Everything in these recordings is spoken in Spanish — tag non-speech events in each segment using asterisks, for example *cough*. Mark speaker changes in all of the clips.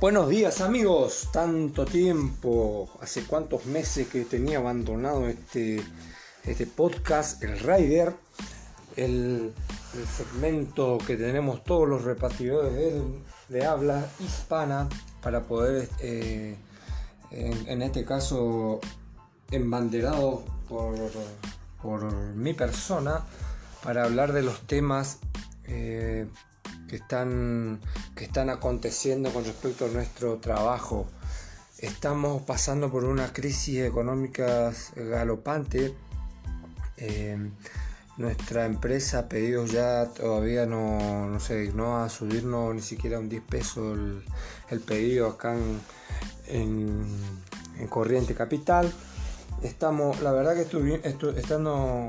Speaker 1: Buenos días amigos, tanto tiempo, hace cuántos meses que tenía abandonado este, este podcast, el Rider, el, segmento que tenemos todos los repartidores de, habla hispana para poder, eh, en, este caso, embanderado por, por mi persona, para hablar de los temas eh, que están, que están aconteciendo con respecto a nuestro trabajo. Estamos pasando por una crisis económica galopante. Eh, nuestra empresa Pedidos Ya todavía no, no se dignó a subirnos ni siquiera un 10 pesos el, pedido acá en, en, Corriente Capital. Estamos, la verdad que estando,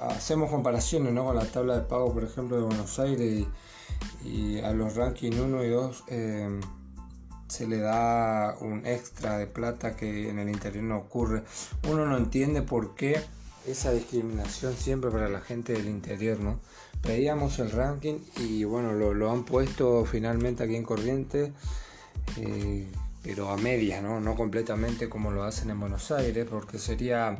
Speaker 1: hacemos comparaciones con la tabla de pago, por ejemplo, de Buenos Aires y a los rankings 1 y 2 eh, se le da un extra de plata que en el interior no ocurre. Uno no entiende por qué esa discriminación siempre para la gente del interior, ¿no? Pedíamos el ranking y bueno, lo, han puesto finalmente aquí en Corriente, eh, pero a medias, ¿no? No completamente como lo hacen en Buenos Aires, porque sería,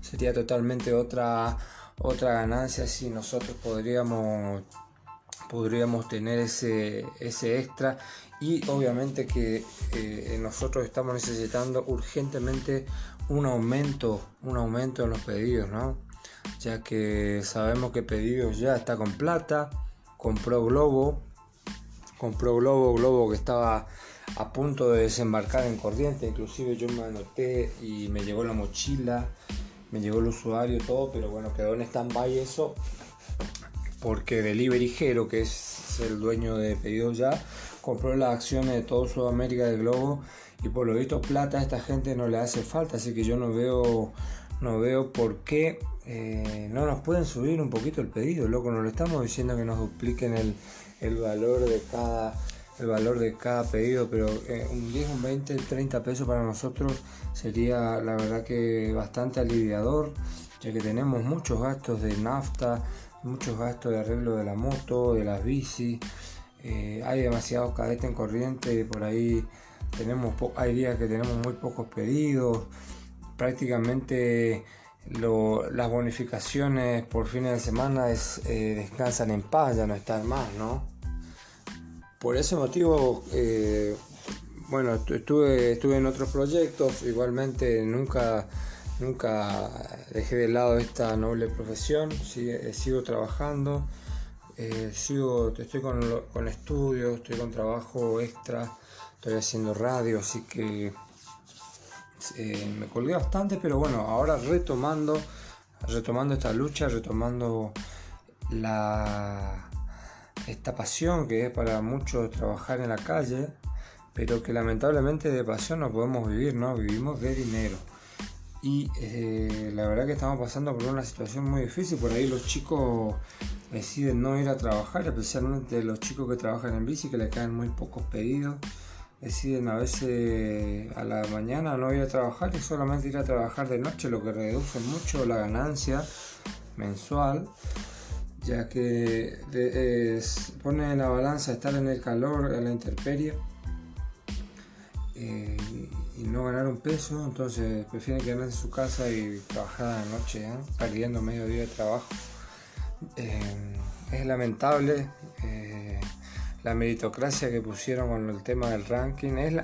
Speaker 1: sería totalmente otra, otra ganancia si nosotros podríamos podríamos tener ese, ese extra. Y obviamente que eh, nosotros estamos necesitando urgentemente un aumento, un aumento en los pedidos, ¿no? Ya que sabemos que pedidos ya está con plata, compró Globo, compró Globo, Globo que estaba a punto de desembarcar en Corriente, inclusive yo me anoté y me llegó la mochila, me llegó el usuario, todo, pero bueno, quedó en stand-by eso porque Delivery Hero, que es el dueño de Pedidos Ya, compró las acciones de todo Sudamérica de Globo y por lo visto plata a esta gente no le hace falta, así que yo no veo, no veo por qué eh, no nos pueden subir un poquito el pedido, loco, no lo estamos diciendo que nos dupliquen el, valor de cada el valor de cada pedido, pero eh, un 10, un 20, 30 pesos para nosotros sería la verdad que bastante aliviador, ya que tenemos muchos gastos de nafta, muchos gastos de arreglo de la moto, de las bici. Eh, hay demasiados cadetes en corriente, por ahí tenemos hay días que tenemos muy pocos pedidos. Prácticamente las bonificaciones por fines de semana eh, descansan en paz, ya no están más, ¿no? Por ese motivo, eh, bueno, estuve, estuve en otros proyectos, igualmente nunca Nunca dejé de lado esta noble profesión, eh, sigo trabajando, eh, estoy con, estudios, estoy con trabajo extra, estoy haciendo radio, así que eh, me colgué bastante, pero bueno, ahora retomando, retomando esta lucha, retomando la, esta pasión que es para muchos trabajar en la calle, pero que lamentablemente de pasión no podemos vivir, ¿no? Vivimos de dinero y eh, la verdad que estamos pasando por una situación muy difícil, por ahí los chicos deciden no ir a trabajar, especialmente los chicos que trabajan en bici, que le caen muy pocos pedidos, deciden a veces a la mañana no ir a trabajar y solamente ir a trabajar de noche, lo que reduce mucho la ganancia mensual, ya que pone en la balanza estar en el calor, en la intemperie. Eh, y no ganar un peso, entonces prefieren quedarse en su casa y trabajar a la noche, ¿eh? perdiendo medio día de trabajo. Eh, es lamentable eh, la meritocracia que pusieron con el tema del ranking. Es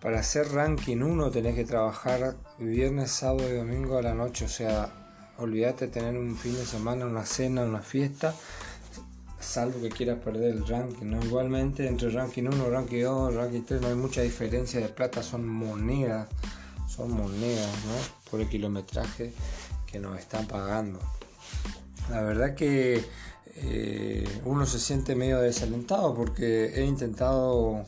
Speaker 1: para hacer ranking 1 tenés que trabajar viernes, sábado y domingo a la noche, o sea, olvídate de tener un fin de semana, una cena, una fiesta salvo que quieras perder el ranking, ¿no? Igualmente entre ranking 1, ranking 2, ranking 3 no hay mucha diferencia de plata, son monedas, son monedas, ¿no? Por el kilometraje que nos están pagando. La verdad que eh, uno se siente medio desalentado porque he intentado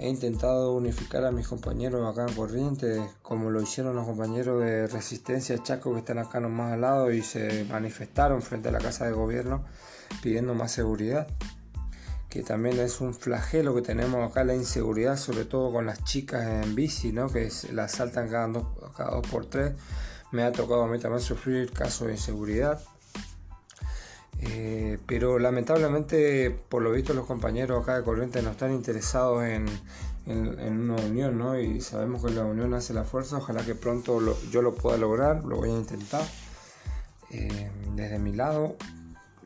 Speaker 1: he intentado unificar a mis compañeros acá en Corrientes, como lo hicieron los compañeros de Resistencia Chaco que están acá nomás al lado y se manifestaron frente a la Casa de Gobierno pidiendo más seguridad, que también es un flagelo que tenemos acá, la inseguridad, sobre todo con las chicas en bici, ¿no? que las saltan cada dos, cada dos por tres. Me ha tocado a mí también sufrir casos de inseguridad. Eh, pero lamentablemente, por lo visto, los compañeros acá de Corrientes no están interesados en, en, una unión, ¿no? Y sabemos que la unión hace la fuerza, ojalá que pronto yo lo pueda lograr, lo voy a intentar eh, desde mi lado,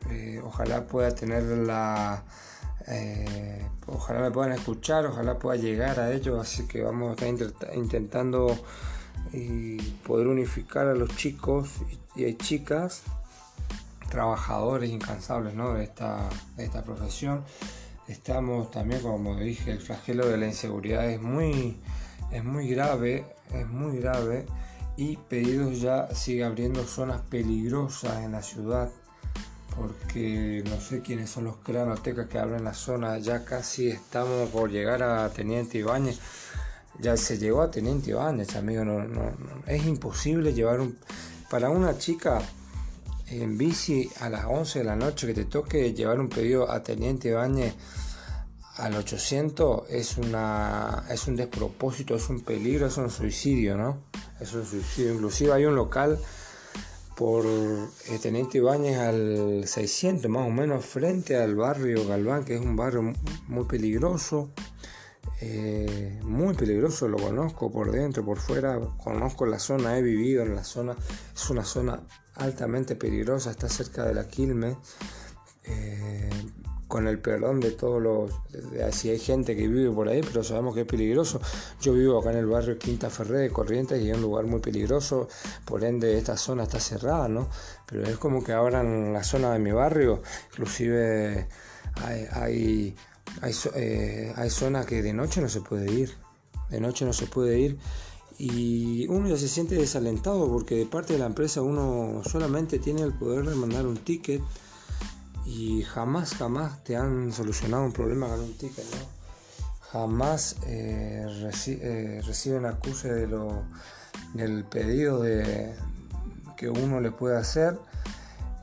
Speaker 1: eh, ojalá pueda tener la... Eh, ojalá me puedan escuchar, ojalá pueda llegar a ellos, así que vamos a estar intentando poder unificar a los chicos y, y chicas trabajadores incansables ¿no? de, esta, de esta profesión estamos también, como dije, el flagelo de la inseguridad es muy, es muy grave, es muy grave y Pedidos ya sigue abriendo zonas peligrosas en la ciudad porque no sé quiénes son los cranotecas que abren la zona, ya casi estamos por llegar a Teniente Ibáñez, ya se llegó a Teniente Ibáñez, amigo, no, no, es imposible llevar un... Para una chica en bici a las 11 de la noche que te toque llevar un pedido a Teniente Bañe al 800 es, una, es un despropósito, es un peligro, es un suicidio, ¿no? Es un suicidio. Inclusive hay un local por eh, Teniente Ibáñez al 600 más o menos frente al barrio Galván, que es un barrio muy peligroso. Eh, muy peligroso, lo conozco por dentro, por fuera, conozco la zona, he vivido en la zona, es una zona altamente peligrosa, está cerca de la Quilme, eh, con el perdón de todos los, si hay gente que vive por ahí, pero sabemos que es peligroso. Yo vivo acá en el barrio Quinta Ferré de Corrientes y es un lugar muy peligroso, por ende esta zona está cerrada, ¿no? Pero es como que ahora en la zona de mi barrio, inclusive hay, hay, hay, eh, hay zonas que de noche no se puede ir, de noche no se puede ir y uno ya se siente desalentado porque de parte de la empresa uno solamente tiene el poder de mandar un ticket y jamás, jamás te han solucionado un problema con un ticket, ¿no? Jamás eh, eh, reciben acuse de lo, del pedido de, que uno le puede hacer.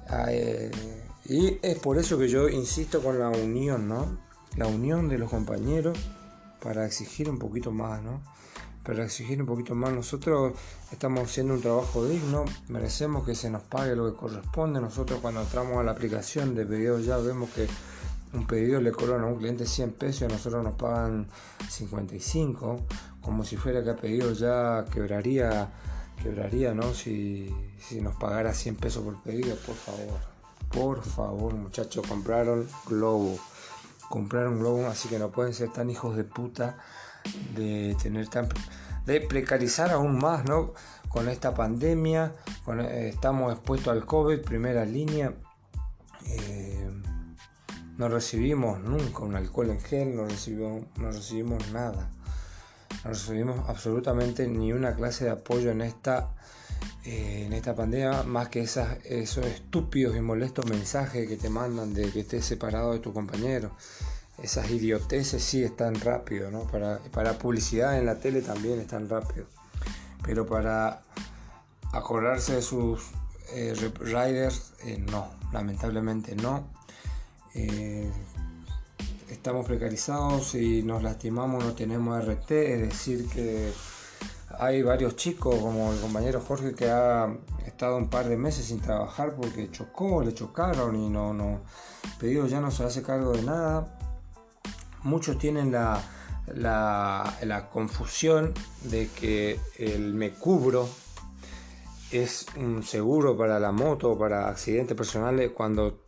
Speaker 1: Ah, eh, y es por eso que yo insisto con la unión, ¿no? La unión de los compañeros para exigir un poquito más, ¿no? Pero exigir un poquito más. Nosotros estamos haciendo un trabajo digno, merecemos que se nos pague lo que corresponde. Nosotros cuando entramos a la aplicación de pedido ya vemos que un pedido le cobran a un cliente 100 pesos y a nosotros nos pagan 55, como si fuera que a pedido ya quebraría, quebraría ¿no? Si, si nos pagara 100 pesos por pedido, por favor. Por favor, muchachos, compraron Globo. Compraron Globo, así que no pueden ser tan hijos de puta de tener tan de precarizar aún más ¿no? con esta pandemia eh, estamos expuestos al COVID primera línea. Eh, no recibimos nunca un alcohol en gel no recibimos, no recibimos nada. No recibimos absolutamente ni una clase de apoyo en esta eh, en esta pandemia más que esas, esos estúpidos y molestos mensajes que te mandan de que estés separado de tu compañero esas idioteces sí están rápido, ¿no? Para, para publicidad en la tele también están rápido. Pero para acordarse de sus eh, riders, eh, no, lamentablemente no. Eh, estamos precarizados y nos lastimamos, no tenemos RT, es decir que hay varios chicos, como el compañero Jorge, que ha estado un par de meses sin trabajar porque chocó, le chocaron y no, no, pedido ya no se hace cargo de nada muchos tienen la, la, confusión de que el me cubro es un seguro para la moto, para accidentes personales, cuando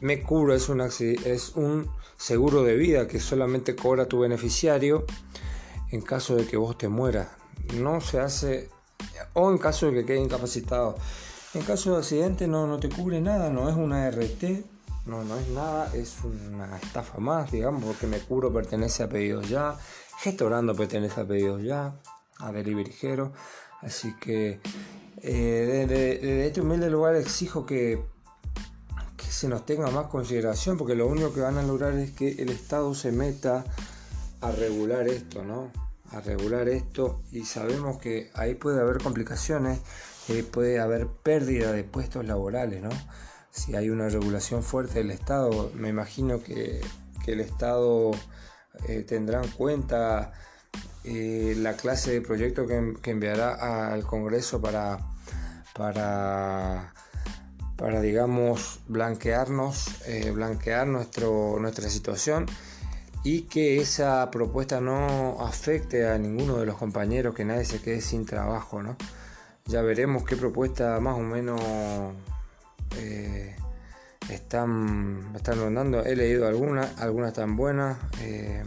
Speaker 1: me cubro es un, es un seguro de vida que solamente cobra tu beneficiario en caso de que vos te mueras. No se hace, o en caso de que quede incapacitado. En caso de accidente no, no te cubre nada, no es una RT, no, no es nada, es una estafa más, digamos, porque me cubro pertenece a Pedidos Ya, Gestorando pertenece a Pedidos Ya, a Delivery así que eh, desde, este humilde lugar exijo que, que se nos tenga más consideración, porque lo único que van a lograr es que el Estado se meta a regular esto, ¿no? A regular esto y sabemos que ahí puede haber complicaciones, eh, puede haber pérdida de puestos laborales, ¿no? Si hay una regulación fuerte del Estado, me imagino que, el Estado eh, tendrá en cuenta eh, la clase de proyecto que, enviará al Congreso para, para, para digamos, blanquearnos, eh, blanquear nuestro, nuestra situación y que esa propuesta no afecte a ninguno de los compañeros, que nadie se quede sin trabajo, ¿no? Ya veremos qué propuesta más o menos eh, están, están rondando. He leído algunas, algunas tan buenas. Eh,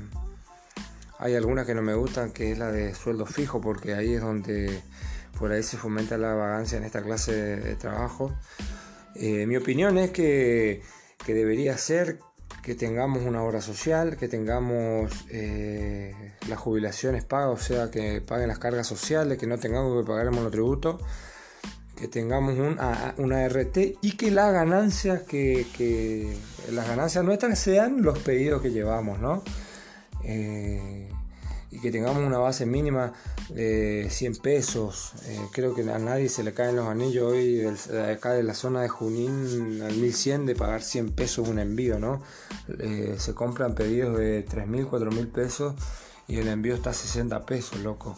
Speaker 1: hay algunas que no me gustan, que es la de sueldo fijo, porque ahí es donde por ahí se fomenta la vagancia en esta clase de, trabajo. Eh, mi opinión es que, que, debería ser que tengamos una obra social, que tengamos las jubilaciones pagas, o sea, que paguen las cargas sociales, que no tengamos que pagar el monotributo, que tengamos una RT y que las ganancias que, las ganancias nuestras sean los pedidos que llevamos, ¿no? Eh, y que tengamos una base mínima de 100 pesos. Eh, creo que a nadie se le caen los anillos hoy acá de la zona de Junín al 1100 de pagar 100 pesos un envío, ¿no? Eh, se compran pedidos de 3.000, 4.000 pesos y el envío está a 60 pesos, loco.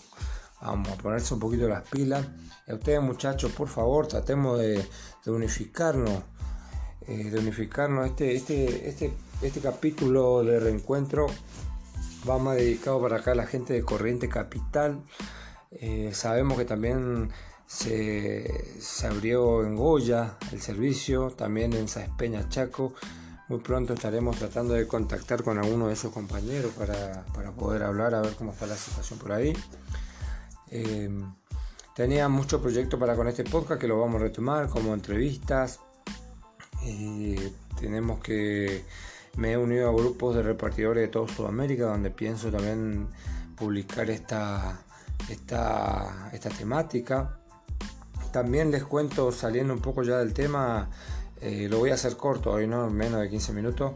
Speaker 1: Vamos a ponerse un poquito las pilas. Y a ustedes muchachos, por favor, tratemos de, unificarnos. Eh, de unificarnos este, este, este, este capítulo de reencuentro va más dedicado para acá a la gente de Corriente Capital. Eh, sabemos que también se, abrió en Goya el servicio, también en Saespeña Chaco. Muy pronto estaremos tratando de contactar con alguno de esos compañeros para, poder hablar, a ver cómo está la situación por ahí. Eh, tenía muchos proyectos para con este podcast que lo vamos a retomar, como entrevistas. Eh, tenemos que me he unido a grupos de repartidores de toda Sudamérica donde pienso también publicar esta, esta, esta temática. También les cuento, saliendo un poco ya del tema, eh, lo voy a hacer corto, hoy no menos de 15 minutos.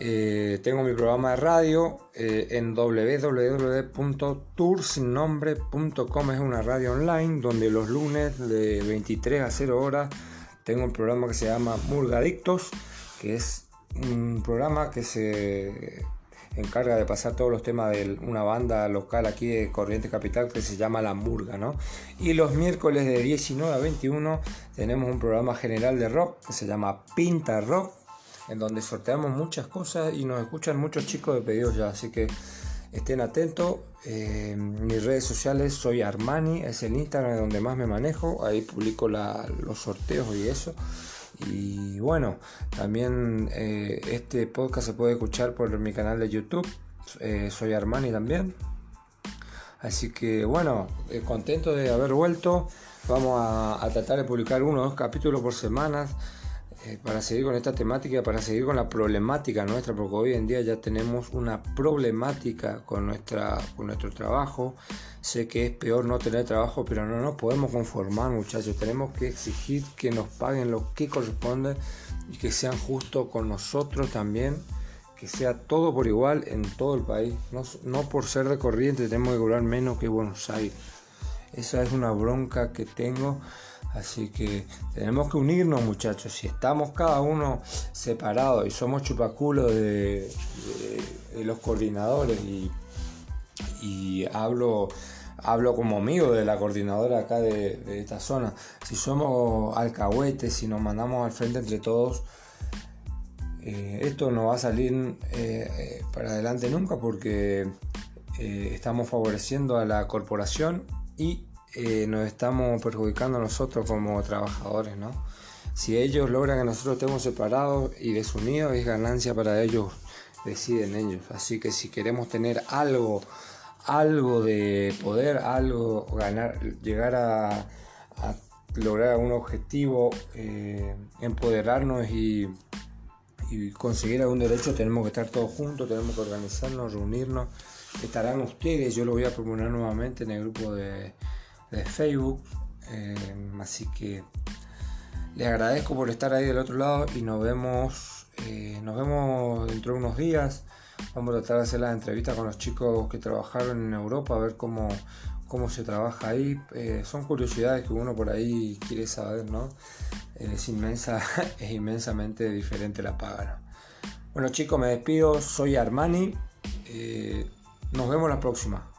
Speaker 1: Eh, tengo mi programa de radio eh, en www.toursinnombre.com, es una radio online donde los lunes de 23 a 0 horas tengo un programa que se llama Murgadictos, que es un programa que se encarga de pasar todos los temas de una banda local aquí de Corriente Capital que se llama La Murga, ¿no? Y los miércoles de 19 a 21 tenemos un programa general de rock que se llama Pinta Rock, en donde sorteamos muchas cosas y nos escuchan muchos chicos de pedidos ya, así que estén atentos. Eh, mis redes sociales soy Armani, es el Instagram donde más me manejo, ahí publico los sorteos y eso. Y bueno, también eh, este podcast se puede escuchar por mi canal de YouTube. Eh, soy Armani también. Así que bueno, eh, contento de haber vuelto. Vamos a, a, tratar de publicar uno o dos capítulos por semana para seguir con esta temática, para seguir con la problemática nuestra, porque hoy en día ya tenemos una problemática con, nuestra, con nuestro trabajo. Sé que es peor no tener trabajo, pero no nos podemos conformar, muchachos. Tenemos que exigir que nos paguen lo que corresponde y que sean justos con nosotros también. Que sea todo por igual en todo el país. No, no por ser de corriente tenemos que cobrar menos que Buenos Aires. Esa es una bronca que tengo. Así que tenemos que unirnos muchachos. Si estamos cada uno separados y somos chupaculos de, los coordinadores y, hablo hablo como amigo de la coordinadora acá de, esta zona. Si somos alcahuetes, si nos mandamos al frente entre todos, eh, esto no va a salir eh, eh, para adelante nunca porque estamos favoreciendo a la corporación y nos estamos perjudicando nosotros como trabajadores, ¿no? Si ellos logran que nosotros estemos separados y desunidos, es ganancia para ellos, deciden ellos. Así que si queremos tener algo algo de poder, algo, ganar, llegar a, lograr un objetivo, eh, empoderarnos y, conseguir algún derecho, tenemos que estar todos juntos, tenemos que organizarnos, reunirnos. Estarán ustedes, yo lo voy a proponer nuevamente en el grupo de, Facebook. Eh, así que les agradezco por estar ahí del otro lado y nos vemos, eh, nos vemos dentro de unos días. Vamos a tratar de hacer las entrevistas con los chicos que trabajaron en Europa, a ver cómo, cómo se trabaja ahí. Eh, son curiosidades que uno por ahí quiere saber, ¿no? Eh, es inmensa, *laughs* es inmensamente diferente la paga. Bueno chicos, me despido, soy Armani. Nos vemos la próxima.